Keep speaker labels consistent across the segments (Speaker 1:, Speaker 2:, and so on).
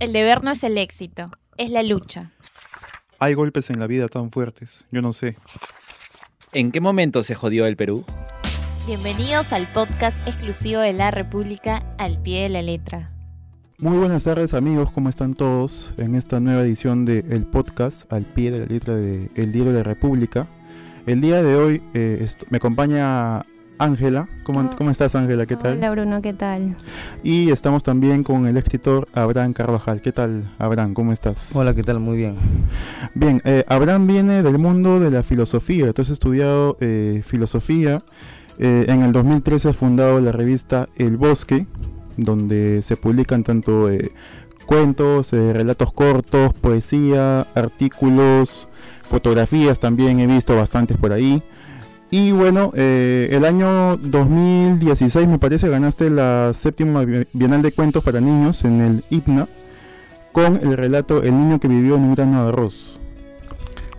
Speaker 1: El deber no es el éxito, es la lucha.
Speaker 2: Hay golpes en la vida tan fuertes, yo no sé.
Speaker 3: ¿En qué momento se jodió el Perú?
Speaker 1: Bienvenidos al podcast exclusivo de la República al pie de la letra.
Speaker 2: Muy buenas tardes amigos, ¿cómo están todos? En esta nueva edición del el podcast al pie de la letra de El Diario de la República. El día de hoy eh, me acompaña Ángela. ¿Cómo,
Speaker 4: Oh.
Speaker 2: ¿Cómo estás Ángela? ¿Qué tal?
Speaker 4: Hola Bruno, ¿qué tal?
Speaker 2: Y estamos también con el escritor Abraham Carvajal. ¿Qué tal Abraham? ¿Cómo estás?
Speaker 5: Hola, ¿qué tal? Muy bien.
Speaker 2: Bien, eh, Abraham viene del mundo de la filosofía. Tú has estudiado eh, filosofía. Eh, en el 2013 has fundado la revista El Bosque, donde se publican tanto eh, cuentos, eh, relatos cortos, poesía, artículos, fotografías también he visto bastantes por ahí. Y bueno, eh, el año 2016 me parece ganaste la séptima Bi- Bienal de Cuentos para Niños en el IPNA con el relato El niño que vivió en un grano de arroz.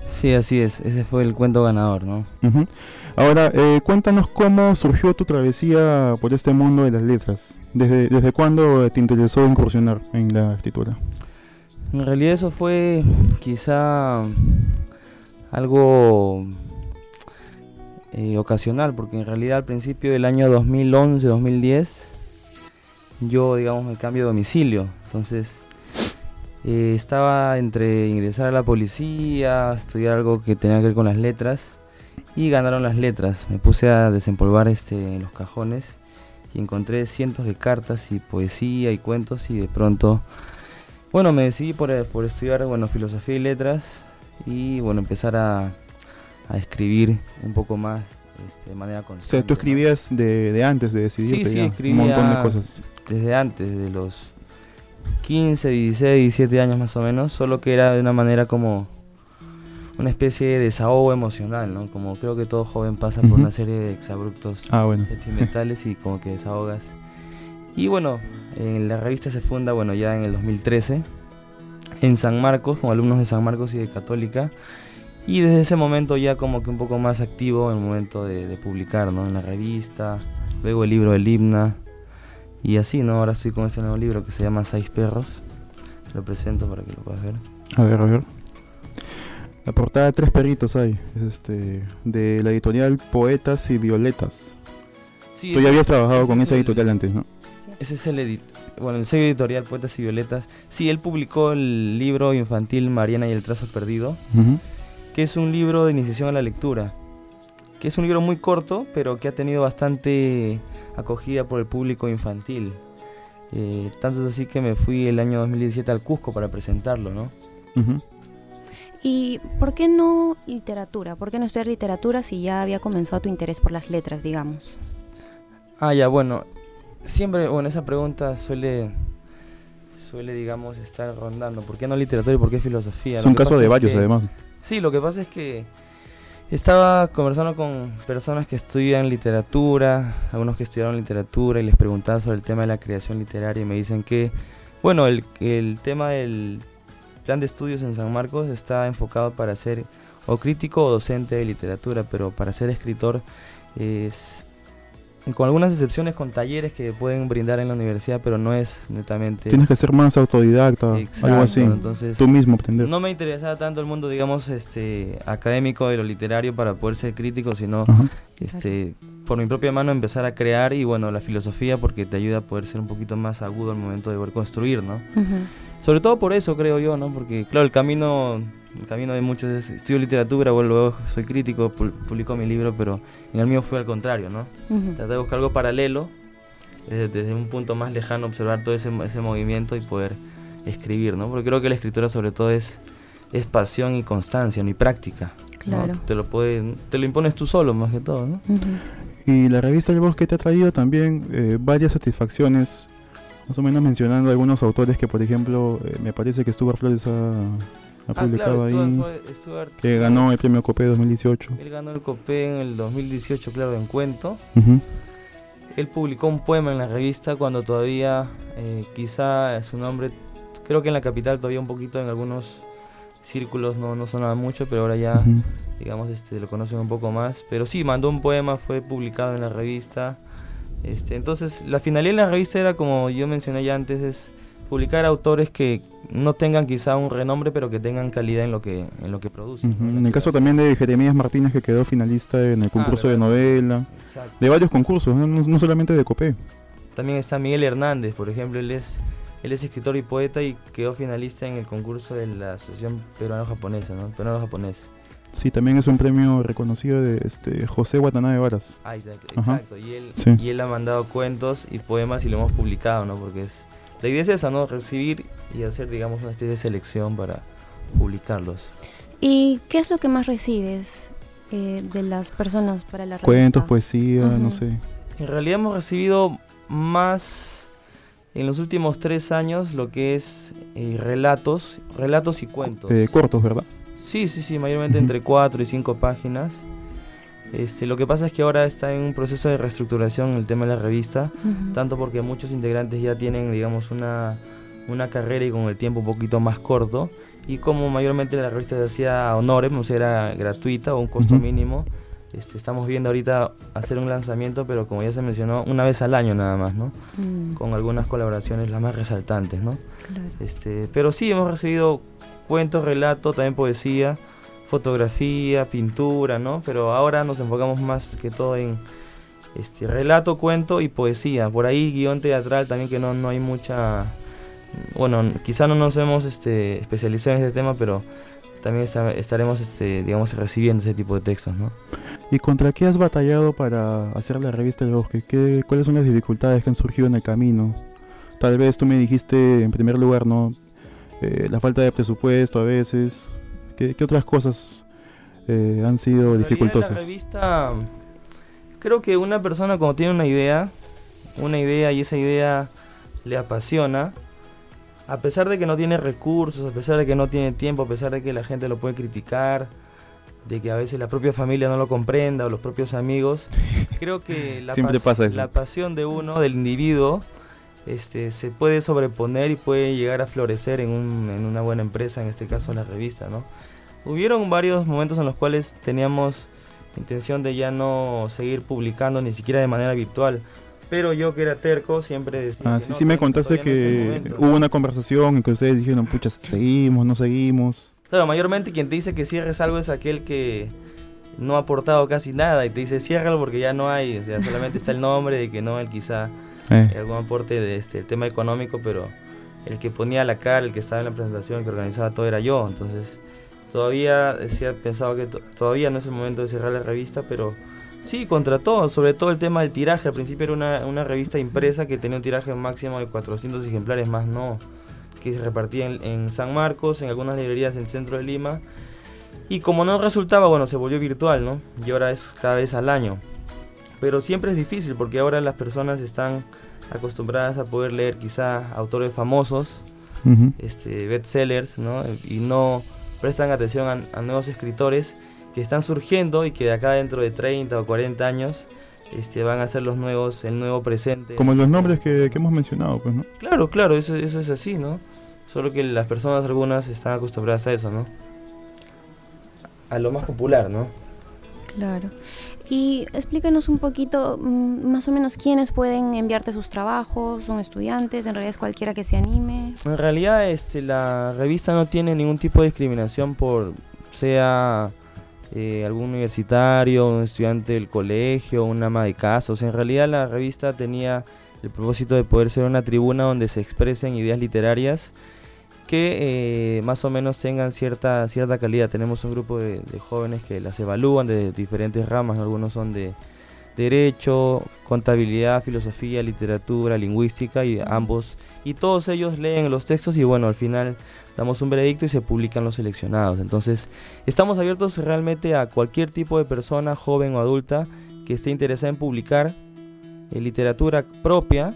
Speaker 5: Sí, así es. Ese fue el cuento ganador, ¿no?
Speaker 2: Ahora, eh, cuéntanos cómo surgió tu travesía por este mundo de las letras. ¿Desde, desde cuándo te interesó incursionar en la escritura?
Speaker 5: En realidad eso fue quizá algo eh, ocasional, porque en realidad al principio del año 2011-2010 yo, digamos, me cambio de domicilio. Entonces eh, estaba entre ingresar a la policía, estudiar algo que tenía que ver con las letras y ganaron las letras. Me puse a desempolvar este, los cajones y encontré cientos de cartas y poesía y cuentos y de pronto, bueno, me decidí por, eh, por estudiar, bueno, filosofía y letras y, bueno, empezar a, a escribir un poco más este, de manera
Speaker 2: O
Speaker 5: constante.
Speaker 2: sea, tú escribías de, de antes de decidirte
Speaker 5: sí,
Speaker 2: ya,
Speaker 5: escribía
Speaker 2: un montón de cosas.
Speaker 5: desde antes, desde los 15, 16, 17 años más o menos, solo que era de una manera como una especie de desahogo emocional, ¿no? Como creo que todo joven pasa por
Speaker 2: Ujú.
Speaker 5: una serie de exabruptos
Speaker 2: Ah, bueno.
Speaker 5: sentimentales y como que desahogas. Y bueno, en la revista se funda, bueno, ya en el 2013, en San Marcos, con alumnos de San Marcos y de Católica. Y desde ese momento ya como que un poco más activo en el momento de, de publicar, ¿no? En la revista, luego el libro del himna. Y así, ¿no? Ahora estoy con este nuevo libro que se llama Seis Perros. Lo presento para que lo puedas ver.
Speaker 2: A ver, a ver. La portada de Tres Perritos hay, es este, de la editorial Poetas y Violetas.
Speaker 5: Sí,
Speaker 2: Tú ya
Speaker 5: ese-
Speaker 2: habías trabajado
Speaker 5: ese
Speaker 2: con
Speaker 5: es
Speaker 2: esa
Speaker 5: el-
Speaker 2: editorial antes, ¿no?
Speaker 5: Ese es el edit bueno, el sello editorial Poetas y Violetas. Sí, él publicó el libro infantil Mariana y el trazo perdido,
Speaker 2: Ujú.
Speaker 5: Que es un libro de iniciación a la lectura. Que es un libro muy corto, pero que ha tenido bastante acogida por el público infantil. Eh, tanto es así que me fui el año 2017 al Cusco para presentarlo, ¿no?
Speaker 4: ¿Y por qué no literatura? ¿Por qué no estudiar literatura si ya había comenzado tu interés por las letras, digamos?
Speaker 5: Ah, ya, bueno. Siempre, bueno, esa pregunta suele, suele digamos, estar rondando. ¿Por qué no literatura y por qué filosofía?
Speaker 2: Es
Speaker 5: Lo
Speaker 2: un caso de
Speaker 5: es
Speaker 2: varios,
Speaker 5: que-
Speaker 2: además.
Speaker 5: Sí, lo que pasa es que estaba conversando con personas que estudian literatura, algunos que estudiaron literatura, y les preguntaba sobre el tema de la creación literaria y me dicen que, bueno, el, el tema del plan de estudios en San Marcos está enfocado para ser o crítico o docente de literatura, pero para ser escritor es con algunas excepciones con talleres que pueden brindar en la universidad, pero no es netamente
Speaker 2: Tienes que ser más autodidacta,
Speaker 5: Exacto,
Speaker 2: algo así.
Speaker 5: entonces
Speaker 2: Tú mismo aprender.
Speaker 5: no me interesaba tanto el mundo, digamos, este académico de lo literario para poder ser crítico, sino
Speaker 2: Ajá.
Speaker 5: este por mi propia mano empezar a crear y bueno, la filosofía porque te ayuda a poder ser un poquito más agudo al momento de poder construir, ¿no? Sobre todo por eso creo yo, ¿no? Porque claro, el camino el camino de muchos es estudio literatura, bueno, luego soy crítico, pu- publico mi libro, pero en el mío fue al contrario, ¿no?
Speaker 4: Ujú.
Speaker 5: Traté de buscar algo paralelo, desde, desde un punto más lejano, observar todo ese, ese movimiento y poder escribir, ¿no? Porque creo que la escritura sobre todo es, es pasión y constancia, ni práctica. ¿no?
Speaker 4: Claro.
Speaker 5: Te lo puede, te lo impones tú solo más que todo, ¿no?
Speaker 2: Y la revista El Bosque te ha traído también eh, varias satisfacciones, más o menos mencionando algunos autores que, por ejemplo, eh, me parece que Stuart Flores ha, ha publicado ahí,
Speaker 5: Stuart
Speaker 2: que ganó el premio Copé 2018.
Speaker 5: Él ganó el Copé en el 2018, claro, en cuento.
Speaker 2: Ujú.
Speaker 5: Él publicó un poema en la revista cuando todavía, eh, quizá su nombre, creo que en la capital todavía un poquito en algunos círculos no, no sonaba mucho, pero ahora ya,
Speaker 2: Ujú.
Speaker 5: digamos, este, lo conocen un poco más. Pero sí, mandó un poema, fue publicado en la revista. Este, entonces, la finalidad de la revista era, como yo mencioné ya antes, es publicar autores que no tengan quizá un renombre, pero que tengan calidad en lo que, en lo que producen.
Speaker 2: En el caso también de Jeremías Martínez, que quedó finalista en el concurso de
Speaker 5: Ah,
Speaker 2: novela,
Speaker 5: Exacto.
Speaker 2: de varios concursos, no, no- solamente de Copé.
Speaker 5: También está Miguel Hernández, por ejemplo, él es, él es escritor y poeta y quedó finalista en el concurso de la Asociación Peruano-Japonesa, ¿no? Peruano-Japonés.
Speaker 2: Sí, también es un premio reconocido de este José Watanabe Varas.
Speaker 5: Ah, exacto. Y, él,
Speaker 2: Sí.
Speaker 5: y él ha mandado cuentos y poemas y lo hemos publicado, ¿no? Porque es... La idea es esa, ¿no? Recibir y hacer, digamos, una especie de selección para publicarlos.
Speaker 4: ¿Y qué es lo que más recibes eh, de las personas para la revista?
Speaker 2: Cuentos, poesía, no
Speaker 4: Ujú.
Speaker 2: sé.
Speaker 5: En realidad hemos recibido más en los últimos tres años lo que es eh, relatos, relatos y cuentos.
Speaker 2: Eh, cortos, ¿verdad?
Speaker 5: Sí, sí, sí, mayormente
Speaker 2: Ujú.
Speaker 5: entre cuatro y cinco páginas. Este, lo que pasa es que ahora está en un proceso de reestructuración el tema de la revista,
Speaker 4: Ujú.
Speaker 5: tanto porque muchos integrantes ya tienen, digamos, una, una carrera y con el tiempo un poquito más corto, y como mayormente la revista se hacía a honores, o sea, era gratuita o un costo
Speaker 2: Ujú.
Speaker 5: mínimo, este, estamos viendo ahorita hacer un lanzamiento, pero como ya se mencionó, una vez al año nada más, ¿no?
Speaker 4: Mm,
Speaker 5: Con algunas colaboraciones las más resaltantes, ¿no?
Speaker 4: claro.
Speaker 5: Este, pero sí, hemos recibido cuentos, relatos, también poesía, fotografía, pintura, ¿no? Pero ahora nos enfocamos más que todo en este, relato, cuento y poesía. Por ahí guion teatral también que no, no hay mucha... Bueno, quizá no nos hemos este, especializado en este tema, pero también esta- estaremos, este, digamos, recibiendo ese tipo de textos, ¿no?
Speaker 2: ¿Y contra qué has batallado para hacer la revista El Bosque? ¿Qué, ¿Cuáles son las dificultades que han surgido en el camino? Tal vez tú me dijiste en primer lugar, ¿no? Eh, la falta de presupuesto a veces. ¿Qué, qué otras cosas eh, han sido
Speaker 5: En
Speaker 2: dificultosas?
Speaker 5: La revista, creo que una persona cuando tiene una idea, una idea y esa idea le apasiona, a pesar de que no tiene recursos, a pesar de que no tiene tiempo, a pesar de que la gente lo puede criticar, de que a veces la propia familia no lo comprenda o los propios amigos, creo que la, pas-
Speaker 2: pasa
Speaker 5: la pasión de uno, del individuo, este, se puede sobreponer y puede llegar a florecer en, un- en una buena empresa, en este caso la revista, ¿no? Hubieron varios momentos en los cuales teníamos intención de ya no seguir publicando ni siquiera de manera virtual, pero yo que era terco siempre decía
Speaker 2: Ah, sí,
Speaker 5: no,
Speaker 2: sí me contaste que
Speaker 5: momento,
Speaker 2: hubo
Speaker 5: ¿no?
Speaker 2: una conversación en que ustedes dijeron, pucha, seguimos, no seguimos.
Speaker 5: Claro, mayormente quien te dice que cierres algo es aquel que no ha aportado casi nada y te dice ciérralo porque ya no hay, o sea, solamente está el nombre de que no, él quizá
Speaker 2: Eh,
Speaker 5: algún aporte de este el tema económico, pero el que ponía la cara, el que estaba en la presentación, el que organizaba todo era yo, entonces todavía decía, pensaba que to- todavía no es el momento de cerrar la revista, pero sí, contra todo, sobre todo el tema del tiraje, al principio era una, una revista impresa que tenía un tiraje máximo de 400 ejemplares, más no, que se repartía en, en San Marcos, en algunas librerías en el centro de Lima, y como no resultaba, bueno, se volvió virtual, ¿no? Y ahora es cada vez al año. Pero siempre es difícil porque ahora las personas están acostumbradas a poder leer quizá autores famosos,
Speaker 2: ujú.
Speaker 5: este, bestsellers, ¿no? Y no prestan atención a, a nuevos escritores que están surgiendo y que de acá dentro de 30 o 40 años este, van a ser los nuevos, el nuevo presente.
Speaker 2: Como los nombres que, que hemos mencionado, pues, ¿no?
Speaker 5: Claro, claro, eso, eso es así, ¿no? Solo que las personas algunas están acostumbradas a eso, ¿no? A lo más popular, ¿no?
Speaker 4: Claro. Y explícanos un poquito, mm, más o menos, quiénes pueden enviarte sus trabajos, son estudiantes, en realidad es cualquiera que se anime.
Speaker 5: En realidad este, la revista no tiene ningún tipo de discriminación por sea eh, algún universitario, un estudiante del colegio, una ama de casa. O sea, en realidad la revista tenía el propósito de poder ser una tribuna donde se expresen ideas literarias que eh, más o menos tengan cierta, cierta calidad. Tenemos un grupo de, de jóvenes que las evalúan de diferentes ramas, ¿no? algunos son de derecho, contabilidad, filosofía, literatura, lingüística y ambos y todos ellos leen los textos y bueno, al final damos un veredicto y se publican los seleccionados. Entonces, estamos abiertos realmente a cualquier tipo de persona, joven o adulta, que esté interesada en publicar eh, literatura propia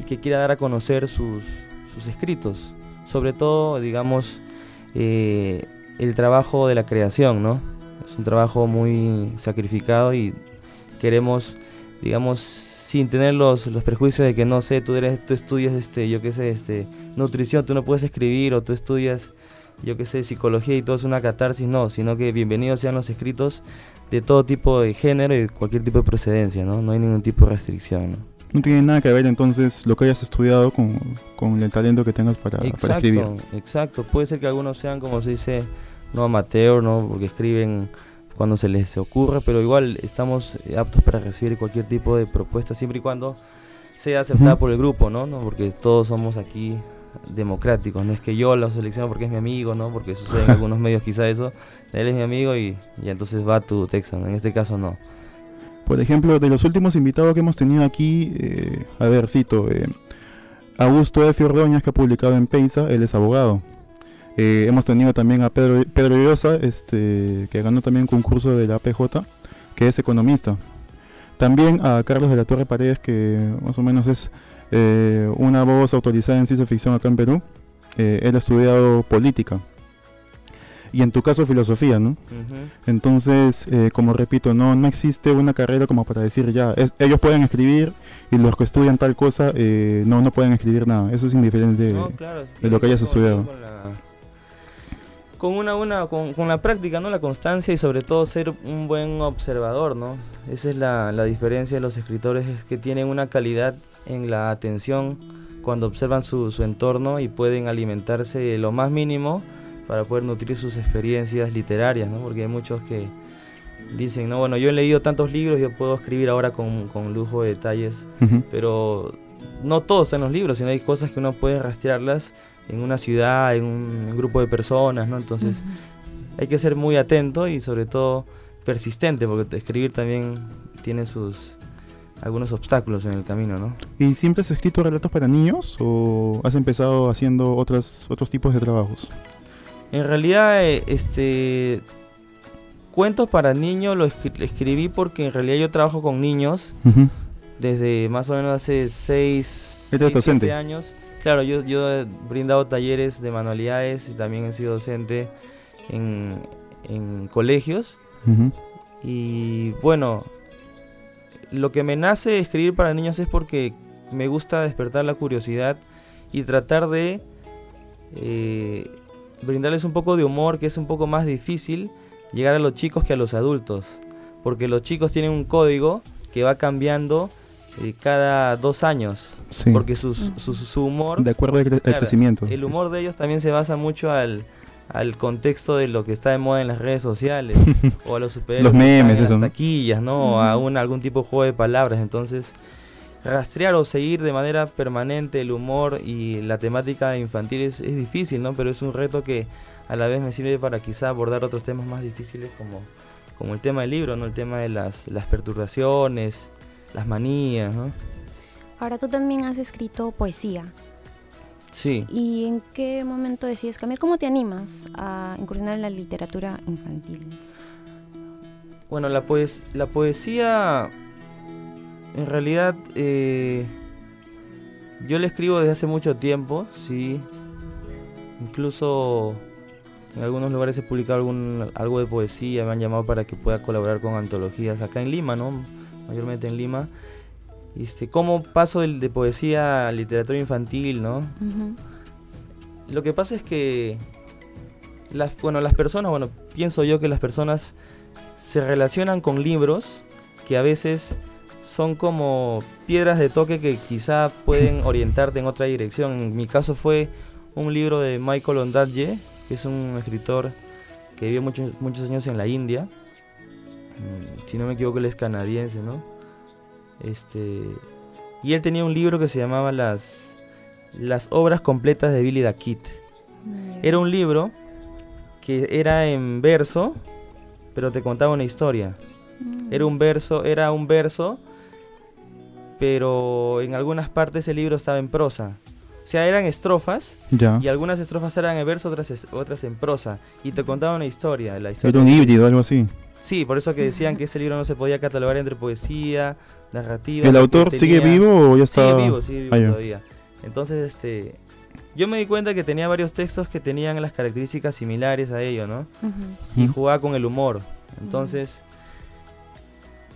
Speaker 5: y que quiera dar a conocer sus, sus escritos. Sobre todo, digamos, eh, el trabajo de la creación, ¿no? Es un trabajo muy sacrificado y queremos, digamos, sin tener los, los prejuicios de que no sé, tú eres, tú estudias este, yo qué sé, este, nutrición, tú no puedes escribir, o tú estudias, yo qué sé, psicología y todo es una catarsis, no, sino que bienvenidos sean los escritos de todo tipo de género y cualquier tipo de procedencia, ¿no? No hay ningún tipo de restricción, ¿no?
Speaker 2: No tiene nada que ver entonces lo que hayas estudiado con, con el talento que tengas para, para escribir.
Speaker 5: Exacto, exacto. Puede ser que algunos sean, como se dice, no amateur, ¿no? Porque escriben cuando se les ocurre, pero igual estamos eh, aptos para recibir cualquier tipo de propuesta, siempre y cuando sea aceptada por el grupo, ¿no? ¿no? Porque todos somos aquí democráticos, no es que yo lo selecciono porque es mi amigo, ¿no? Porque sucede en algunos medios quizá eso, él es mi amigo y, y entonces va tu texto. En este caso no.
Speaker 2: Por ejemplo, de los últimos invitados que hemos tenido aquí, eh, a ver, cito, eh, Augusto F. Ordóñez, que ha publicado en Peisa, él es abogado. Eh, hemos tenido también a Pedro, Pedro Llosa, este, que ganó también un concurso de la APJ, que es economista. También a Carlos de la Torre Paredes, que más o menos es eh, una voz autorizada en ciencia ficción acá en Perú. Él ha estudiado política. Y en tu caso filosofía, ¿no? Entonces, eh, como repito, no, no existe una carrera como para decir ya, es- ellos pueden escribir y los que estudian tal cosa eh, no, no pueden escribir nada. Eso es indiferente.
Speaker 5: No, claro,
Speaker 2: de lo que hayas
Speaker 5: con-
Speaker 2: estudiado.
Speaker 5: Con, la, con una, una con, con la práctica, ¿no? La constancia y sobre todo ser un buen observador, ¿no? Esa es la, la diferencia de los escritores, es que tienen una calidad en la atención cuando observan su, su entorno y pueden alimentarse de lo más mínimo para poder nutrir sus experiencias literarias, ¿no? Porque hay muchos que dicen, no, bueno, yo he leído tantos libros, yo puedo escribir ahora con, con lujo de detalles
Speaker 2: Ujú.
Speaker 5: pero no todos en los libros, sino hay cosas que uno puede rastrearlas en una ciudad, en un grupo de personas, ¿no? Entonces hay que ser muy atento y sobre todo persistente, porque escribir también tiene sus algunos obstáculos en el camino, ¿no?
Speaker 2: ¿Y siempre has escrito relatos para niños o has empezado haciendo otras, otros tipos de trabajos?
Speaker 5: En realidad, eh, este cuentos para niños lo escri- escribí porque en realidad yo trabajo con niños desde más o menos hace 6
Speaker 2: Eres docente.
Speaker 5: años. Claro, yo, yo he brindado talleres de manualidades y también he sido docente en, en colegios. Y bueno, lo que me nace escribir para niños es porque me gusta despertar la curiosidad y tratar de eh, brindarles un poco de humor, que es un poco más difícil llegar a los chicos que a los adultos. Porque los chicos tienen un código que va cambiando eh, cada dos años.
Speaker 2: Sí.
Speaker 5: Porque sus- su, su humor
Speaker 2: de acuerdo al, cre- al
Speaker 5: Claro,
Speaker 2: crecimiento.
Speaker 5: el humor de ellos también se basa mucho al, al contexto de lo que está de moda en las redes sociales o a los superhéroes
Speaker 2: Los memes, eso,
Speaker 5: las
Speaker 2: ¿no?
Speaker 5: taquillas, ¿no? O a un, algún tipo de juego de palabras. Entonces, rastrear o seguir de manera permanente el humor y la temática infantil es, es difícil, ¿no? Pero es un reto que a la vez me sirve para quizá abordar otros temas más difíciles como, como el tema del libro, ¿no? El tema de las, las perturbaciones, las manías, ¿no?
Speaker 4: Ahora tú también has escrito poesía.
Speaker 5: Sí.
Speaker 4: ¿Y en qué momento decides cambiar? ¿Cómo te animas a incursionar en la literatura infantil?
Speaker 5: Bueno, la, poes la poesía, en realidad, eh, yo la escribo desde hace mucho tiempo, sí. Incluso en algunos lugares he publicado algún, algo de poesía, me han llamado para que pueda colaborar con antologías acá en Lima, ¿no? Mayormente en Lima. Este, ¿Cómo paso de poesía a literatura infantil, no? Lo que pasa es que las, bueno, las personas, bueno, pienso yo que las personas se relacionan con libros que a veces son como piedras de toque que quizá pueden orientarte en otra dirección. En mi caso fue un libro de Michael Ondaatje, que es un escritor que vivió muchos, muchos años en la India. Mm, Si no me equivoco, él es canadiense, ¿no? Este, y él tenía un libro que se llamaba Las, las obras completas de Billy the Kid. Era un libro que era en verso, pero te contaba una historia.
Speaker 4: Mm.
Speaker 5: Era un verso, era un verso, pero en algunas partes el libro estaba en prosa. O sea, eran estrofas
Speaker 2: Ya.
Speaker 5: y algunas estrofas eran en verso, otras, es- otras en prosa. Y te contaba una historia. La historia
Speaker 2: Era un híbrido, algo así.
Speaker 5: Sí, por eso que decían que ese libro no se podía catalogar entre poesía, narrativa.
Speaker 2: ¿El autor sigue vivo o ya está?
Speaker 5: Sigue vivo, sigue vivo
Speaker 2: Ah,
Speaker 5: todavía. Entonces, este, yo me di cuenta que tenía varios textos que tenían las características similares a ello, ¿no? Y jugaba con el humor. Entonces,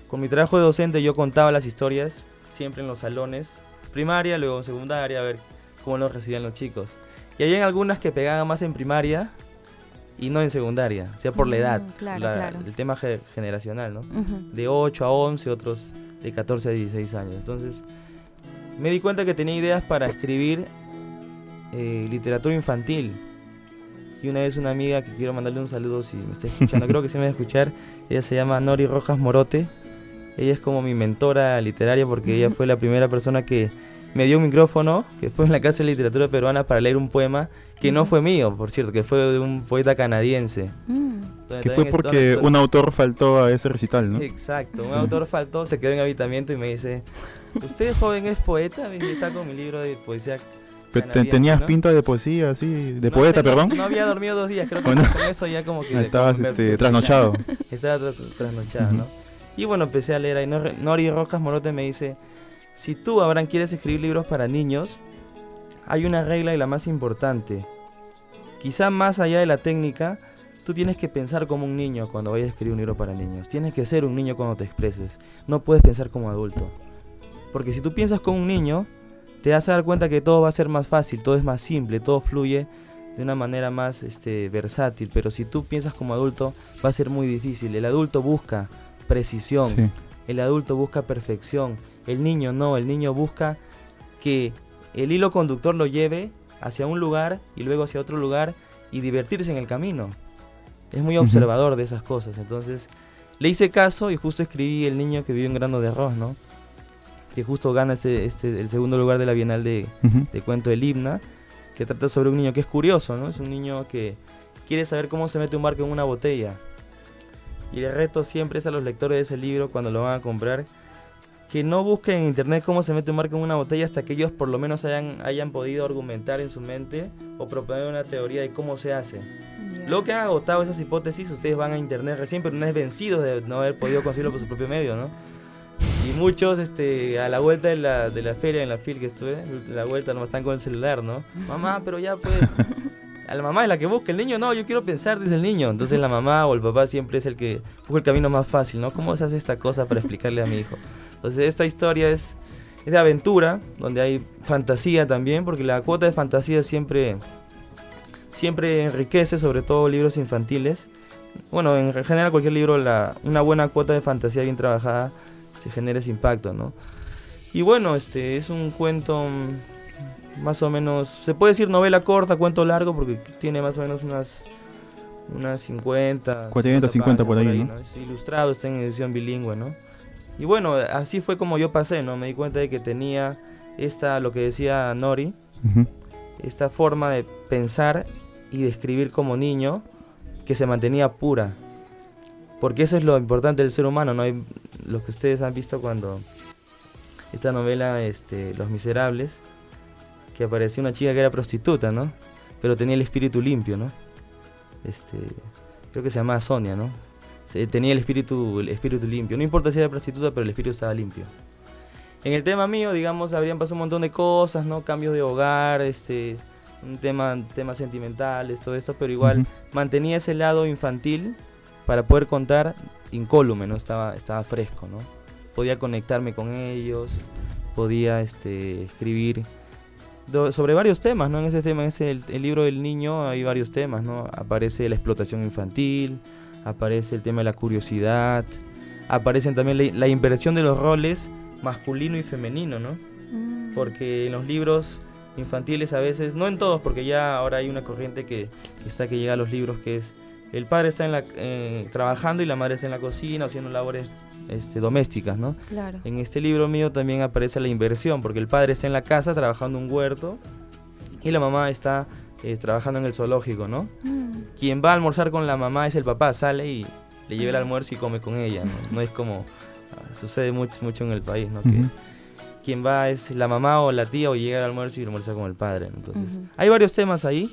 Speaker 5: con mi trabajo de docente yo contaba las historias siempre en los salones, primaria, luego en secundaria, a ver cómo los recibían los chicos. Y había algunas que pegaban más en primaria y no en secundaria, o sea, por la
Speaker 4: Mm,
Speaker 5: edad,
Speaker 4: claro,
Speaker 5: la-
Speaker 4: claro.
Speaker 5: el tema ge- generacional, ¿no? De 8 a 11, otros de 14 a 16 años. Entonces, me di cuenta que tenía ideas para escribir eh, literatura infantil. Y una vez una amiga que quiero mandarle un saludo si me está escuchando, creo que se me va a escuchar, ella se llama Nori Rojas Morote. Ella es como mi mentora literaria porque ella fue la primera persona que me dio un micrófono, que fue en la Casa de Literatura Peruana para leer un poema que no fue mío, por cierto, que fue de un poeta canadiense.
Speaker 4: Mm.
Speaker 2: Que fue porque un autor faltó a ese recital, ¿no?
Speaker 5: Exacto, un autor faltó, se quedó en habitamiento y me dice, ¿usted joven es poeta? Me dice, está con mi libro de poesía. Canadiense,
Speaker 2: tenías
Speaker 5: ¿no?
Speaker 2: pinta de poesía, así, de
Speaker 5: No
Speaker 2: poeta, perdón.
Speaker 5: No había dormido dos días, creo que
Speaker 2: Bueno.
Speaker 5: con eso ya como que...
Speaker 2: Ah, Estabas este, trasnochado.
Speaker 5: Estaba tras, trasnochado. ¿no? Y bueno, empecé a leer ahí. Nor- Nori Rojas Morote me dice, si tú, Abraham, quieres escribir libros para niños, hay una regla y la más importante. Quizá más allá de la técnica, tú tienes que pensar como un niño cuando vayas a escribir un libro para niños. Tienes que ser un niño cuando te expreses. No puedes pensar como adulto. Porque si tú piensas como un niño, te vas a dar cuenta que todo va a ser más fácil, todo es más simple, todo fluye de una manera más este, versátil. Pero si tú piensas como adulto, va a ser muy difícil. El adulto busca precisión,
Speaker 2: Sí.
Speaker 5: el adulto busca perfección. El niño no, el niño busca que el hilo conductor lo lleve hacia un lugar y luego hacia otro lugar y divertirse en el camino. Es muy observador de esas cosas. Entonces, le hice caso y justo escribí El niño que vive en grano de arroz, ¿no? Que justo gana este, este, el segundo lugar de la Bienal de, de cuento El Himna, que trata sobre un niño que es curioso, ¿no? Es un niño que quiere saber cómo se mete un barco en una botella. Y el reto siempre es a los lectores de ese libro cuando lo van a comprar que no busquen en internet cómo se mete un barco en una botella hasta que ellos por lo menos hayan, hayan podido argumentar en su mente o proponer una teoría de cómo se hace.
Speaker 4: Ya.
Speaker 5: Luego que han agotado esas hipótesis, ustedes van a internet recién, pero no es vencidos de no haber podido conseguirlo por su propio medio, ¿no? Y muchos, este, a la vuelta de la, de la feria, en la fil que estuve, la vuelta nomás están con el celular, ¿no? Mamá, pero ya pues... La mamá es la que busca, el niño no, yo quiero pensar, dice el niño. Entonces la mamá o el papá siempre es el que busca el camino más fácil, ¿no? ¿Cómo se hace esta cosa para explicarle a mi hijo? Entonces esta historia es, es de aventura, donde hay fantasía también, porque la cuota de fantasía siempre, siempre enriquece, sobre todo libros infantiles. Bueno, en general cualquier libro, la, una buena cuota de fantasía bien trabajada se genera ese impacto, ¿no? Y bueno, este es un cuento mm, más o menos, se puede decir novela corta, cuento largo, porque tiene más o menos unas, unas 50,
Speaker 2: 40, 50 por ahí, ¿no?
Speaker 5: Es ilustrado, está en edición bilingüe, ¿no? Y bueno, así fue como yo pasé, ¿no? Me di cuenta de que tenía esta, lo que decía Nori,
Speaker 2: Ujú.
Speaker 5: esta forma de pensar y de escribir como niño que se mantenía pura. Porque eso es lo importante del ser humano, ¿no? Hay, lo que ustedes han visto cuando esta novela, este, Los Miserables, que apareció una chica que era prostituta, ¿no? Pero tenía el espíritu limpio, ¿no? Este, creo que se llamaba Sonia, ¿no? Tenía el espíritu, el espíritu limpio. No importa si era prostituta, pero el espíritu estaba limpio. En el tema mío, digamos, habrían pasado un montón de cosas, ¿no? Cambios de hogar, este, un tema, temas sentimentales, todo esto, pero igual
Speaker 2: Ujú.
Speaker 5: mantenía ese lado infantil para poder contar incólume, ¿no? Estaba, estaba fresco, ¿no? Podía conectarme con ellos, podía este, escribir sobre varios temas, ¿no? En ese tema, en ese, el, el libro del niño hay varios temas, ¿no? Aparece la explotación infantil, aparece el tema de la curiosidad, aparecen también la, la inversión de los roles masculino y femenino, ¿no?
Speaker 4: Mm.
Speaker 5: porque en los libros infantiles a veces, no en todos, porque ya ahora hay una corriente que, que está que llega a los libros que es el padre está en la, eh, trabajando y la madre está en la cocina haciendo labores este, domésticas, ¿no?
Speaker 4: Claro.
Speaker 5: En este libro mío también aparece la inversión, porque el padre está en la casa trabajando en un huerto y la mamá está eh, trabajando en el zoológico, ¿no?
Speaker 4: Mm.
Speaker 5: Quien va a almorzar con la mamá es el papá, sale y le lleva el almuerzo y come con ella, ¿no? No es como ah, sucede mucho, mucho en el país, ¿no? Que, quien va es la mamá o la tía o llega al almuerzo y almuerza con el padre. ¿no? Entonces,
Speaker 4: Ujú.
Speaker 5: hay varios temas ahí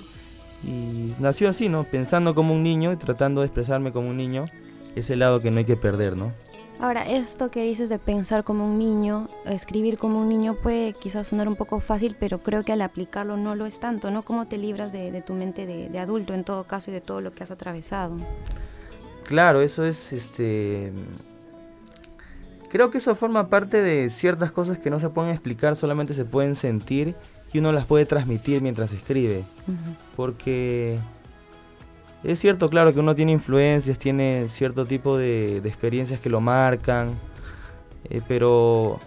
Speaker 5: y nació así, ¿no? Pensando como un niño y tratando de expresarme como un niño, ese lado que no hay que perder, ¿no?
Speaker 4: Ahora, esto que dices de pensar como un niño, escribir como un niño puede quizás sonar un poco fácil, pero creo que al aplicarlo no lo es tanto, ¿no? ¿Cómo te libras de, de tu mente de, de adulto en todo caso y de todo lo que has atravesado?
Speaker 5: Claro, eso es este creo que eso forma parte de ciertas cosas que no se pueden explicar, solamente se pueden sentir y uno las puede transmitir mientras escribe. Porque es cierto, claro, que uno tiene influencias, tiene cierto tipo de, de experiencias que lo marcan, eh, pero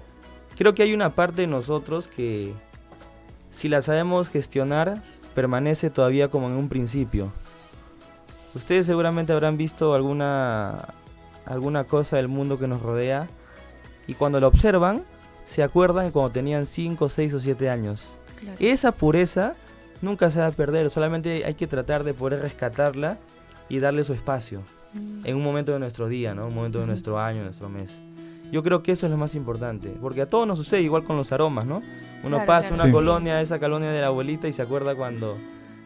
Speaker 5: creo que hay una parte de nosotros que si la sabemos gestionar, permanece todavía como en un principio. Ustedes seguramente habrán visto alguna, alguna cosa del mundo que nos rodea y cuando lo observan se acuerdan de cuando tenían 5, 6 o 7 años.
Speaker 4: Claro.
Speaker 5: Esa pureza nunca se va a perder, solamente hay que tratar de poder rescatarla y darle su espacio
Speaker 4: Mm.
Speaker 5: en un momento de nuestro día, ¿no? Un momento de nuestro año, nuestro mes. Yo creo que eso es lo más importante, porque a todos nos sucede igual con los aromas, ¿no? Uno
Speaker 4: Claro,
Speaker 5: pasa
Speaker 4: claro.
Speaker 5: una
Speaker 2: Sí.
Speaker 5: colonia, esa colonia de la abuelita y se acuerda cuando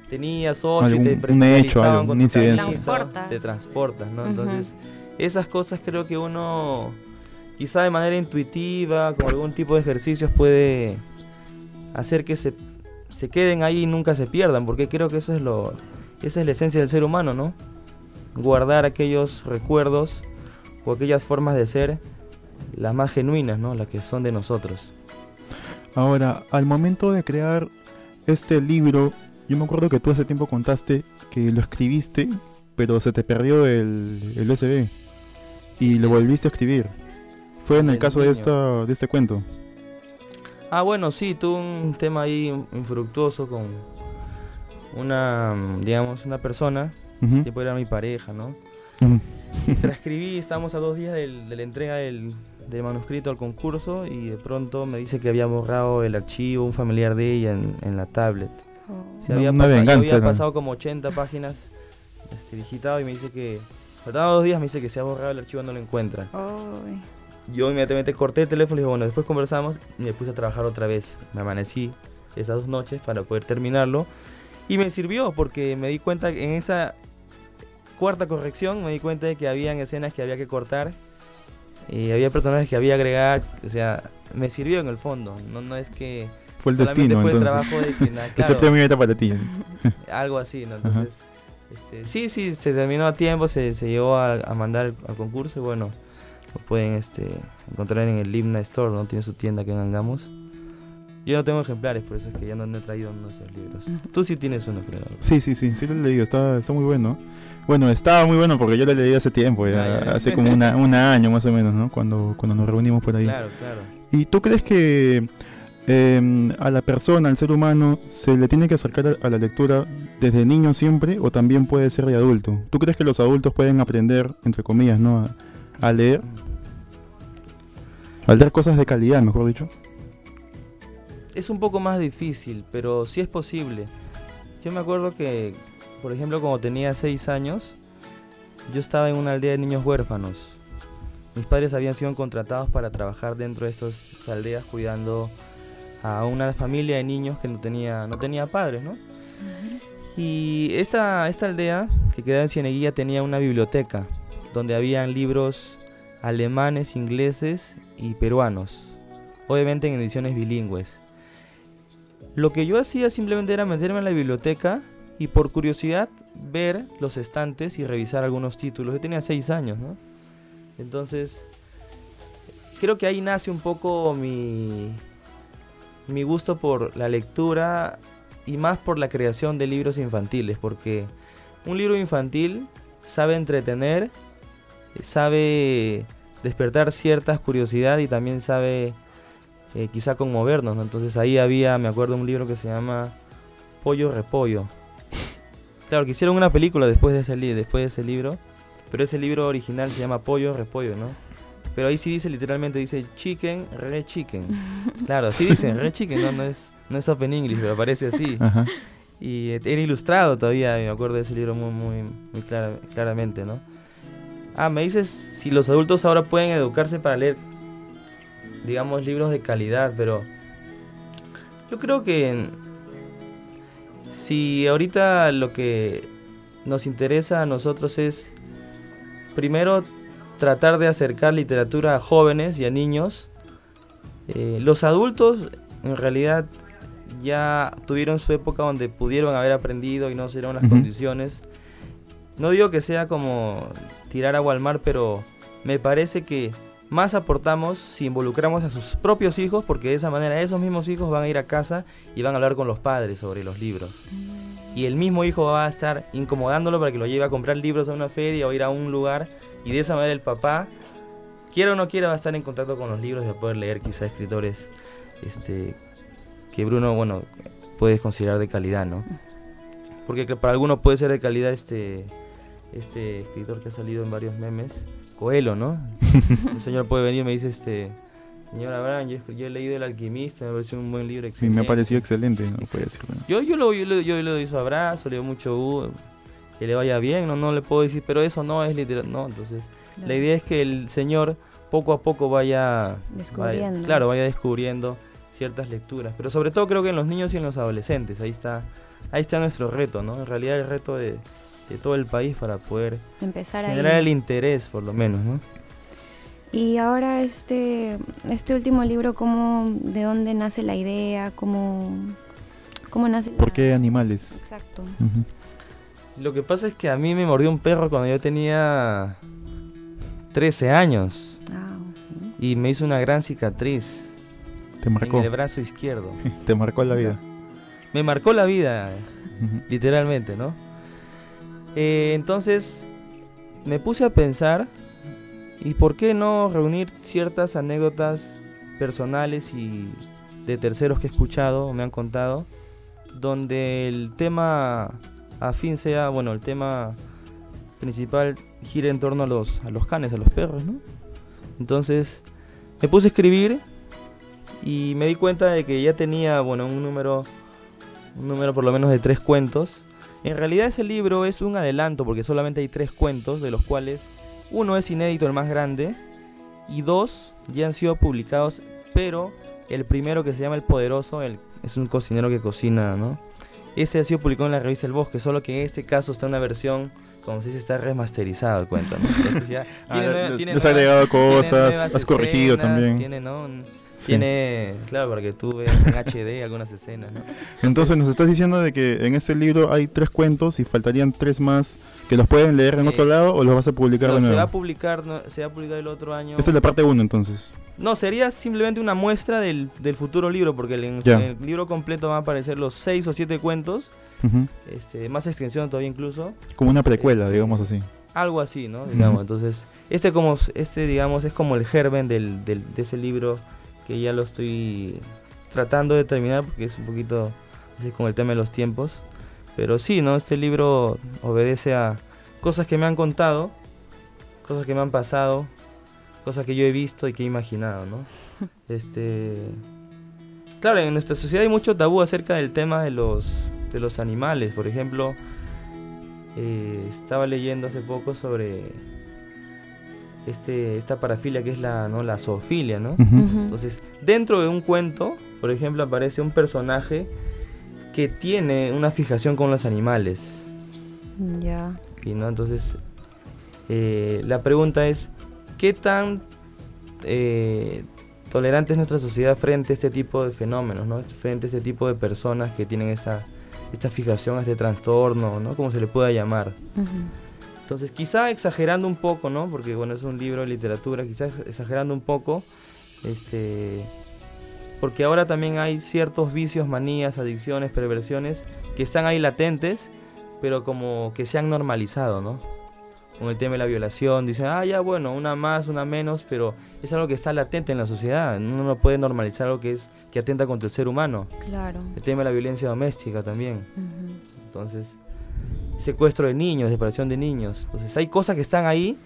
Speaker 5: tenías ocho y te
Speaker 2: un hecho, incidencia.
Speaker 4: Transportas.
Speaker 5: Te transportas, ¿no? Entonces, esas cosas creo que uno, quizá de manera intuitiva, con algún tipo de ejercicios, puede hacer que se, se queden ahí y nunca se pierdan, porque creo que eso es lo, esa es la esencia del ser humano, ¿no? Guardar aquellos recuerdos o aquellas formas de ser, las más genuinas, ¿no? Las que son de nosotros.
Speaker 2: Ahora, al momento de crear este libro, yo me acuerdo que tú hace tiempo contaste que lo escribiste, pero se te perdió el, el USB y lo volviste a escribir. Fue en el
Speaker 5: El
Speaker 2: caso de, esta, de este cuento.
Speaker 5: Ah, bueno, sí, tuve un tema ahí infructuoso con una, digamos, una persona,
Speaker 2: Ujú,
Speaker 5: tipo era mi pareja, ¿no?
Speaker 2: ujú.
Speaker 5: Transcribí, estábamos a dos días del- de la entrega del, del manuscrito al concurso y de pronto me dice que había borrado el archivo, un familiar de ella en, en la tablet.
Speaker 4: Oh.
Speaker 5: Se
Speaker 2: Una-
Speaker 5: había,
Speaker 2: una
Speaker 5: pasado,
Speaker 2: venganza
Speaker 5: había pasado como 80 páginas este, digitado y me dice que, faltaban dos días, me dice que se ha borrado el archivo, no lo encuentra.
Speaker 4: Ay.
Speaker 5: Yo inmediatamente corté el teléfono y dije, bueno, después conversamos y me puse a trabajar otra vez. Me amanecí esas dos noches para poder terminarlo. Y me sirvió porque me di cuenta en esa cuarta corrección me di cuenta de que habían escenas que había que cortar y había personajes que había que agregar. O sea, me sirvió en el fondo. No, no es que
Speaker 2: Fue el destino,
Speaker 5: fue el
Speaker 2: entonces.
Speaker 5: trabajo de que, na-
Speaker 2: Ese
Speaker 5: claro,
Speaker 2: premio era para ti.
Speaker 5: algo así, ¿no? Entonces, este, sí, sí, se terminó a tiempo, se, se llegó a, a mandar al concurso y bueno, lo pueden este, encontrar en el Limna Store, ¿no? Tiene su tienda que en Angamos. Yo no tengo ejemplares, por eso es que ya no, no he traído uno de esos libros. Tú sí tienes uno, creo.
Speaker 2: Sí, sí, sí, sí lo he leído, está, está muy bueno. Bueno, estaba muy bueno porque yo lo leí hace tiempo, ya,
Speaker 5: Ah, ya, ya.
Speaker 2: hace como una, un año más o menos, ¿no? Cuando, cuando nos reunimos por ahí.
Speaker 5: Claro, claro.
Speaker 2: ¿Y tú crees que eh, a la persona, al ser humano, se le tiene que acercar a, a la lectura desde niño siempre o también puede ser de adulto? ¿Tú crees que los adultos pueden aprender, entre comillas, ¿no? a, a leer? A leer cosas de calidad, mejor dicho.
Speaker 5: Es un poco más difícil, pero sí es posible. Yo me acuerdo que, por ejemplo, cuando tenía 6 años, yo estaba en una aldea de niños huérfanos. Mis padres habían sido contratados para trabajar dentro de estas aldeas cuidando a una familia de niños que no tenía, no tenía padres, ¿no? Y esta, esta aldea, que quedaba en Cieneguilla, tenía una biblioteca donde habían libros alemanes, ingleses y peruanos. Obviamente en ediciones bilingües. Lo que yo hacía simplemente era meterme en la biblioteca y por curiosidad ver los estantes y revisar algunos títulos. Yo tenía seis años, ¿no? Entonces, creo que ahí nace un poco mi, mi gusto por la lectura y más por la creación de libros infantiles, porque un libro infantil sabe entretener, sabe despertar cierta curiosidad y también sabe eh, quizá conmovernos, ¿no? Entonces ahí había, me acuerdo, un libro que se llama Pollo Repollo. Claro, que hicieron una película después de ese, li- después de ese libro, pero ese libro original se llama Pollo Repollo, ¿no? Pero ahí sí dice, literalmente dice Chicken, Re Chicken. Claro, así dicen, Re Chicken, no, no es, no es Open English, pero aparece así.
Speaker 2: Ajá.
Speaker 5: Y eh, era ilustrado todavía, me acuerdo de ese libro muy, muy, muy clara- claramente, ¿no? Ah, me dices si los adultos ahora pueden educarse para leer, digamos, libros de calidad, pero yo creo que si ahorita lo que nos interesa a nosotros es, primero, tratar de acercar literatura a jóvenes y a niños, eh, los adultos en realidad ya tuvieron su época donde pudieron haber aprendido y no se dieron las condiciones. No digo que sea como tirar agua al mar, pero me parece que más aportamos si involucramos a sus propios hijos, porque de esa manera esos mismos hijos van a ir a casa y van a hablar con los padres sobre los libros. Y el mismo hijo va a estar incomodándolo para que lo lleve a comprar libros a una feria o ir a un lugar, y de esa manera el papá quiera o no quiera, va a estar en contacto con los libros y va a poder leer quizá escritores este, que Bruno, bueno, puedes considerar de calidad, ¿no? Porque que para algunos puede ser de calidad este, este escritor que ha salido en varios memes, Coelho, ¿no? Un señor puede venir y me dice, este, señor Abraham, yo, yo he leído El Alquimista, me pareció un buen libro,
Speaker 2: Sí,
Speaker 5: excelente.
Speaker 2: me ha parecido excelente, no puede.
Speaker 5: Yo, yo, lo, yo, le- yo le doy su abrazo, le doy mucho uh, que le vaya bien, no, no le puedo decir, pero eso no es literal, no, entonces
Speaker 4: Claro.
Speaker 5: la idea es que el señor poco a poco vaya,
Speaker 4: Descubriendo.
Speaker 5: vaya- claro, vaya descubriendo ciertas lecturas, pero sobre todo creo que en los niños y en los adolescentes, ahí está, ahí está nuestro reto, ¿no? En realidad el reto de, de todo el país para poder
Speaker 4: Empezar
Speaker 5: generar
Speaker 4: ahí.
Speaker 5: el interés, por lo menos, ¿no?
Speaker 4: Y ahora este, este último libro, ¿cómo, ¿de dónde nace la idea? ¿Cómo, cómo nace la-
Speaker 2: ¿Por qué animales?
Speaker 4: Exacto.
Speaker 5: Lo que pasa es que a mí me mordió un perro cuando yo tenía 13 años
Speaker 4: Ah,
Speaker 5: y me hizo una gran cicatriz.
Speaker 2: Te marcó,
Speaker 5: en el brazo izquierdo.
Speaker 2: te marcó la vida.
Speaker 5: Me marcó la vida, literalmente, ¿no? Eh, entonces me puse a pensar, ¿y por qué no reunir ciertas anécdotas personales y de terceros que he escuchado o me han contado, donde el tema afín sea, bueno, el tema principal gira en torno a los, a los canes, a los perros, ¿no? Entonces me puse a escribir y me di cuenta de que ya tenía, bueno, un número, un número por lo menos de tres cuentos. En realidad ese libro es un adelanto porque solamente hay tres cuentos, de los cuales uno es inédito, el más grande, y dos ya han sido publicados, pero el primero que se llama El Poderoso, el, es un cocinero que cocina, ¿no? Ese ha sido publicado en la revista El Bosque, solo que en este caso está una versión, como si se está remasterizado el cuento, ¿no? Entonces ya
Speaker 2: Ah,
Speaker 5: tiene nueva-
Speaker 2: les-
Speaker 5: tiene
Speaker 2: les
Speaker 5: nueva-
Speaker 2: agregado
Speaker 5: tiene
Speaker 2: cosas, has corregido
Speaker 5: escenas,
Speaker 2: también.
Speaker 5: Tiene, ¿no?
Speaker 2: Sí.
Speaker 5: Tiene, claro, para que tú veas en HD algunas escenas, ¿no?
Speaker 2: Entonces nos estás diciendo de que en este libro hay tres cuentos y faltarían tres más que los pueden leer en
Speaker 5: Eh,
Speaker 2: otro lado o los vas a publicar
Speaker 5: No,
Speaker 2: de
Speaker 5: se
Speaker 2: nuevo.
Speaker 5: va a publicar, no, se va a publicar el otro año.
Speaker 2: Esta es la parte 1 entonces.
Speaker 5: No, sería simplemente una muestra del, del futuro libro, porque en, en el libro completo van a aparecer los seis o siete cuentos,
Speaker 2: Ujú.
Speaker 5: este, más extensión todavía incluso,
Speaker 2: Como una precuela,
Speaker 5: Este,
Speaker 2: digamos así.
Speaker 5: algo así, ¿no? Digamos,
Speaker 2: Ujú.
Speaker 5: entonces, este como, este digamos, es como el germen del, del- de ese libro que ya lo estoy tratando de terminar, porque es un poquito así con el tema de los tiempos, pero sí, ¿no? Este libro obedece a cosas que me han contado, cosas que me han pasado, cosas que yo he visto y que he imaginado, ¿no? Este, claro, en nuestra sociedad hay mucho tabú acerca del tema de los, de los animales. Por ejemplo, eh, estaba leyendo hace poco sobre este, esta parafilia que es la, ¿no? la zoofilia, ¿no? Entonces, dentro de un cuento, por ejemplo, aparece un personaje que tiene una fijación con los animales.
Speaker 4: Ya.
Speaker 5: Y, ¿no? Entonces, eh, la pregunta es, ¿qué tan eh, tolerante es nuestra sociedad frente a este tipo de fenómenos, ¿no? frente a este tipo de personas que tienen esa, esta fijación, este trastorno, ¿no? como se le pueda llamar?
Speaker 4: Ujú.
Speaker 5: Entonces, quizá exagerando un poco, ¿no? Porque bueno, es un libro de literatura, quizá exagerando un poco, este, porque ahora también hay ciertos vicios, manías, adicciones, perversiones que están ahí latentes, pero como que se han normalizado, ¿no? Con el tema de la violación, dicen, ah, ya bueno, una más, una menos, pero es algo que está latente en la sociedad. Uno no puede normalizar algo que es que atenta contra el ser humano.
Speaker 4: Claro.
Speaker 5: El tema de la violencia doméstica también.
Speaker 4: Ujú.
Speaker 5: Entonces, secuestro de niños, desaparición de niños. Entonces, hay cosas que están ahí.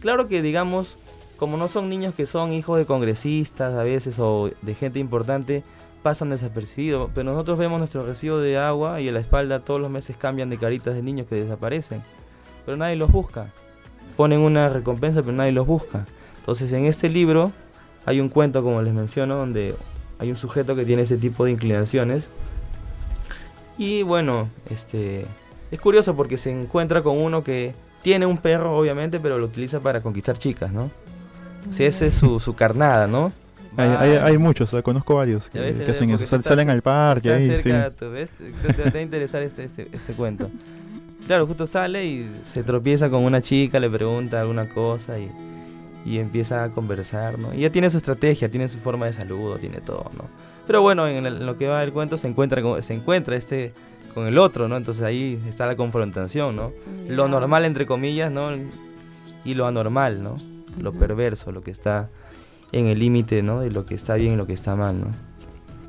Speaker 5: Claro que, digamos, como no son niños que son hijos de congresistas a veces o de gente importante, pasan desapercibidos. Pero nosotros vemos nuestro recibo de agua y a la espalda todos los meses cambian de caritas de niños que desaparecen. Pero nadie los busca. Ponen una recompensa, pero nadie los busca. Entonces, en este libro hay un cuento, como les menciono, donde hay un sujeto que tiene ese tipo de inclinaciones. Y bueno, este es curioso porque se encuentra con uno que tiene un perro, obviamente, pero lo utiliza para conquistar chicas, ¿no? O sea, esa es su, su carnada, ¿no?
Speaker 2: Hay, hay, hay muchos, sea, conozco varios que,
Speaker 5: eh,
Speaker 2: hacen eso. Sal- salen al parque ahí, sí.
Speaker 5: cerca, tú ves, te, te- va a interesar este, este, este cuento. Claro, justo sale y se tropieza con una chica, le pregunta alguna cosa y, y empieza a conversar, ¿no? Y ya tiene su estrategia, tiene su forma de saludo, tiene todo, ¿no? Pero bueno, en, el- en lo que va del cuento se encuentra, se encuentra este con el otro, ¿no? Entonces ahí está la confrontación, ¿no? Lo
Speaker 4: Ya.
Speaker 5: normal, entre comillas, ¿no? Y lo anormal, ¿no? lo perverso, lo que está en el límite, ¿no? De lo que está bien y lo que está mal, ¿no?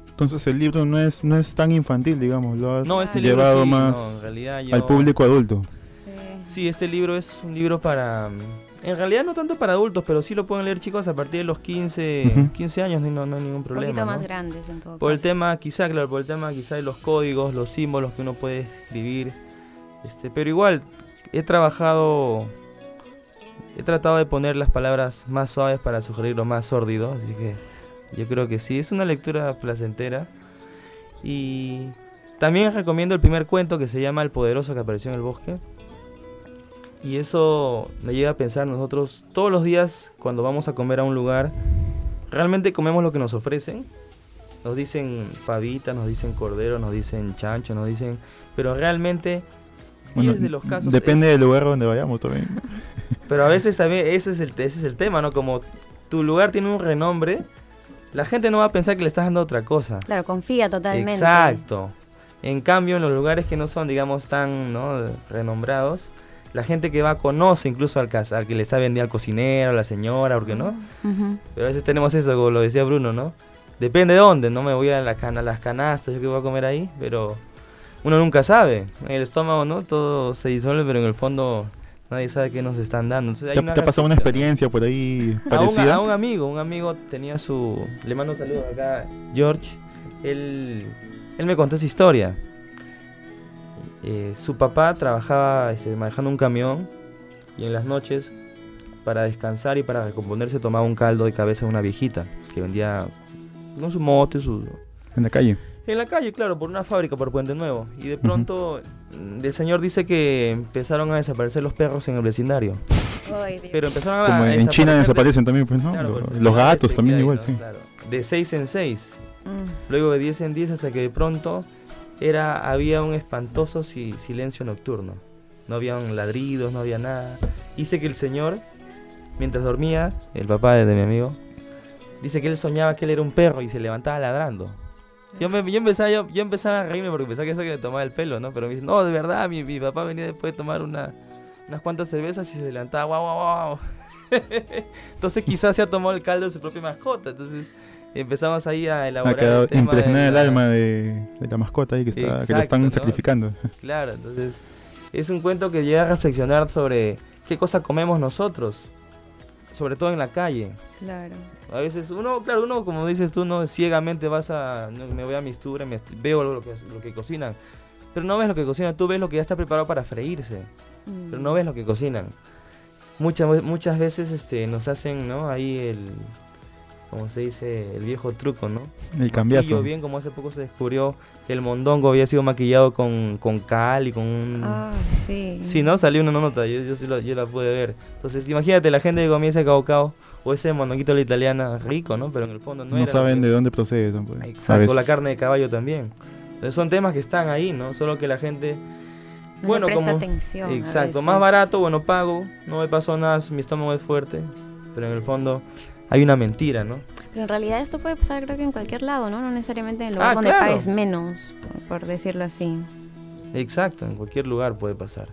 Speaker 2: Entonces el libro no es, no es tan infantil, digamos, lo has
Speaker 5: No, este
Speaker 2: llevado
Speaker 5: libro sí,
Speaker 2: más
Speaker 5: no, en realidad
Speaker 2: al público adulto.
Speaker 4: Sí.
Speaker 5: Sí, este libro es un libro para... En realidad no tanto para adultos, pero sí lo pueden leer chicos a partir de los 15,
Speaker 2: Ujú.
Speaker 5: 15 años, no, no hay ningún
Speaker 4: Un
Speaker 5: problema.
Speaker 4: poquito
Speaker 5: ¿no?
Speaker 4: más grandes en todo
Speaker 5: Por el tema, quizá, claro, por el tema quizá de los códigos, los símbolos que uno puede escribir. Este, pero igual, he trabajado, he tratado de poner las palabras más suaves para sugerir lo más sórdido, así que yo creo que sí, es una lectura placentera. Y también recomiendo el primer cuento que se llama El Poderoso que apareció en el bosque. Y eso me lleva a pensar nosotros todos los días cuando vamos a comer a un lugar, realmente comemos lo que nos ofrecen. Nos dicen pavita, nos dicen cordero, nos dicen chancho, nos dicen... Pero realmente,
Speaker 2: Bueno,
Speaker 5: 10 de los casos...
Speaker 2: depende
Speaker 5: es-
Speaker 2: del lugar donde vayamos también.
Speaker 5: Pero a veces también ese es, el, ese es el tema, ¿no? Como tu lugar tiene un renombre, la gente no va a pensar que le estás dando otra cosa.
Speaker 4: Claro, confía totalmente.
Speaker 5: Exacto. En cambio, en los lugares que no son, digamos, tan ¿no? renombrados, la gente que va conoce incluso al, al que le está vendiendo al cocinero, a la señora, ¿por qué no?
Speaker 4: Ujú.
Speaker 5: Pero a veces tenemos eso, como lo decía Bruno, ¿no? Depende de dónde, no me voy a, la cana, a las canastas, yo que voy a comer ahí, pero uno nunca sabe. En el estómago, ¿no? Todo se disuelve, pero en el fondo nadie sabe qué nos están dando. Entonces, hay
Speaker 2: ¿Te,
Speaker 5: una
Speaker 2: te ha pasado una experiencia por ahí
Speaker 5: A un,
Speaker 2: parecida?
Speaker 5: a un amigo, un amigo tenía su... Le mando saludos acá, George. Él, él me contó esa historia. Eh, su papá trabajaba este, manejando un camión y en las noches, para descansar y para recomponerse, tomaba un caldo de cabeza de una viejita que vendía con su moto y su...
Speaker 2: En la calle.
Speaker 5: En la calle, claro, por una fábrica, por Puente Nuevo. Y de pronto, mm, el señor dice que empezaron a desaparecer los perros en el vecindario.
Speaker 4: Ay.
Speaker 5: Pero empezaron a
Speaker 2: Como en China
Speaker 5: desaparecer de-
Speaker 2: desaparecen también, pues, ¿no?
Speaker 5: Claro,
Speaker 2: Los
Speaker 5: festival
Speaker 2: gatos
Speaker 5: este
Speaker 2: también igual,
Speaker 5: ¿no?
Speaker 2: sí.
Speaker 5: Claro. De 6 en 6.
Speaker 4: Mm.
Speaker 5: Luego de 10 en 10 hasta que de pronto era, había un espantoso si- silencio nocturno. No habían ladridos, no había nada. Dice que el señor, mientras dormía, el papá de mi amigo, dice que él soñaba que él era un perro y se levantaba ladrando. Yo, me, yo, empezaba, yo empezaba a reírme porque pensaba que eso que me tomaba el pelo, ¿no? Pero me dice, no, de verdad, mi, mi papá venía después de tomar una, unas cuantas cervezas y se levantaba, guau, guau, guau. Entonces quizás se ha tomado el caldo de su propia mascota. Entonces empezamos ahí a
Speaker 2: Ha
Speaker 5: elaborar.
Speaker 2: quedado
Speaker 5: el tema de
Speaker 2: impregnada el alma de, de la mascota ahí que, está, que la están
Speaker 5: ¿no?
Speaker 2: sacrificando.
Speaker 5: Claro, entonces es un cuento que llega a reflexionar sobre qué cosa comemos nosotros, sobre todo en la calle.
Speaker 4: Claro.
Speaker 5: A veces uno, claro, uno como dices tú, no ciegamente vas a, no, me voy a mistura, me veo lo que, lo que cocinan, pero no ves lo que cocinan, tú ves lo que ya está preparado para freírse,
Speaker 4: Mm.
Speaker 5: pero no ves lo que cocinan. Muchas, muchas veces este, nos hacen, ¿no? Ahí el, como se dice, el viejo truco, ¿no?
Speaker 2: El cambiazo.
Speaker 5: Maquillo bien, como hace poco se descubrió que el mondongo había sido maquillado con, con cal y con un...
Speaker 4: Ah, sí.
Speaker 5: Sí, ¿no? Salió una nota, yo, yo, sí lo- yo la pude ver. Entonces, imagínate, la gente que comía ese caucao o ese mondonguito a la italiana, rico, ¿no? Pero en el fondo no,
Speaker 2: No,
Speaker 5: era lo
Speaker 2: saben
Speaker 5: que-
Speaker 2: de dónde procede tampoco.
Speaker 5: Exacto, la carne de caballo también. Entonces, son temas que están ahí, ¿no? Solo que la gente...
Speaker 4: No
Speaker 5: bueno,
Speaker 4: le presta
Speaker 5: como-
Speaker 4: atención.
Speaker 5: Exacto, más barato, bueno, pago, no me pasó nada, mi estómago es fuerte, pero en el fondo hay una mentira, ¿no?
Speaker 4: Pero en realidad esto puede pasar creo que en cualquier lado, ¿no? No necesariamente en el lugar
Speaker 5: Ah,
Speaker 4: donde
Speaker 5: claro.
Speaker 4: pagues menos, por decirlo así.
Speaker 5: Exacto, en cualquier lugar puede pasar.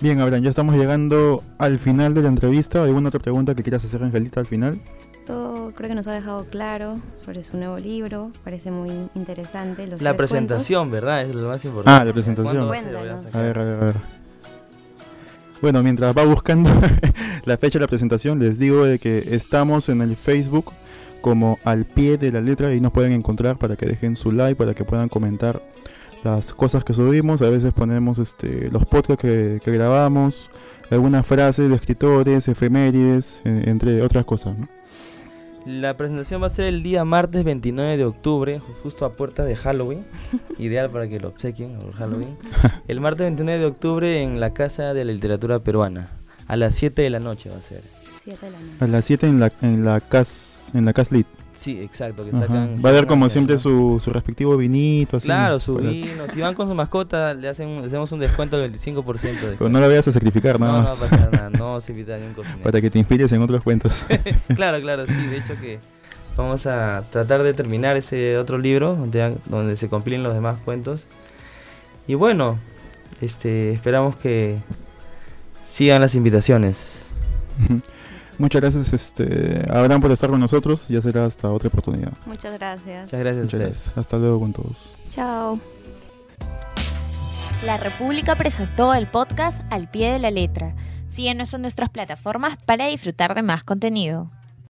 Speaker 2: Bien, Abraham, ya estamos llegando al final de la entrevista. ¿Alguna otra pregunta que quieras hacer, Angelita, al final?
Speaker 4: Todo creo que nos ha dejado claro sobre su nuevo libro. Parece muy interesante. Los
Speaker 5: La presentación, ¿verdad? Es lo más importante.
Speaker 2: Ah, la presentación.
Speaker 5: ¿Cuándo va a a
Speaker 2: ver, a ver, a ver. Bueno, mientras va buscando la fecha de la presentación, les digo de que estamos en el Facebook como al pie de la letra y nos pueden encontrar para que dejen su like, para que puedan comentar las cosas que subimos. A veces ponemos este, los podcasts que, grabamos, algunas frases de escritores, efemérides, entre otras cosas. ¿no?
Speaker 5: La presentación va a ser el día martes 29 de octubre, ju- justo a puertas de Halloween. Ideal para que lo obsequien por Halloween. El martes 29 de octubre en la Casa de la Literatura Peruana. A las 7 de la noche va a ser.
Speaker 4: Siete de la noche.
Speaker 2: A las 7 en la, en la CAS, en la CAS Lit.
Speaker 5: Sí, exacto. Que
Speaker 2: Va a haber como siempre
Speaker 5: ¿no?
Speaker 2: su, su respectivo vinito. Así,
Speaker 5: Claro, su vino. Si van con su mascota, le, hacen, le hacemos un descuento del 25%. De
Speaker 2: Pero no lo vayas a sacrificar nada
Speaker 5: no, no va a
Speaker 2: más.
Speaker 5: pasar nada. No se invita a ningún cocinero.
Speaker 2: para que te inspires en otros cuentos.
Speaker 5: claro, claro, sí. De hecho que vamos a tratar de terminar ese otro libro donde, donde se compilen los demás cuentos. Y bueno, este, esperamos que sigan las invitaciones.
Speaker 2: Muchas gracias, este, Abraham, por estar con nosotros. Ya será hasta otra oportunidad.
Speaker 4: Muchas gracias.
Speaker 5: Muchas gracias a
Speaker 2: Muchas gracias. Hasta luego con todos.
Speaker 4: Chao.
Speaker 1: La República presentó el podcast al pie de la letra. Síguenos en nuestras plataformas para disfrutar de más contenido.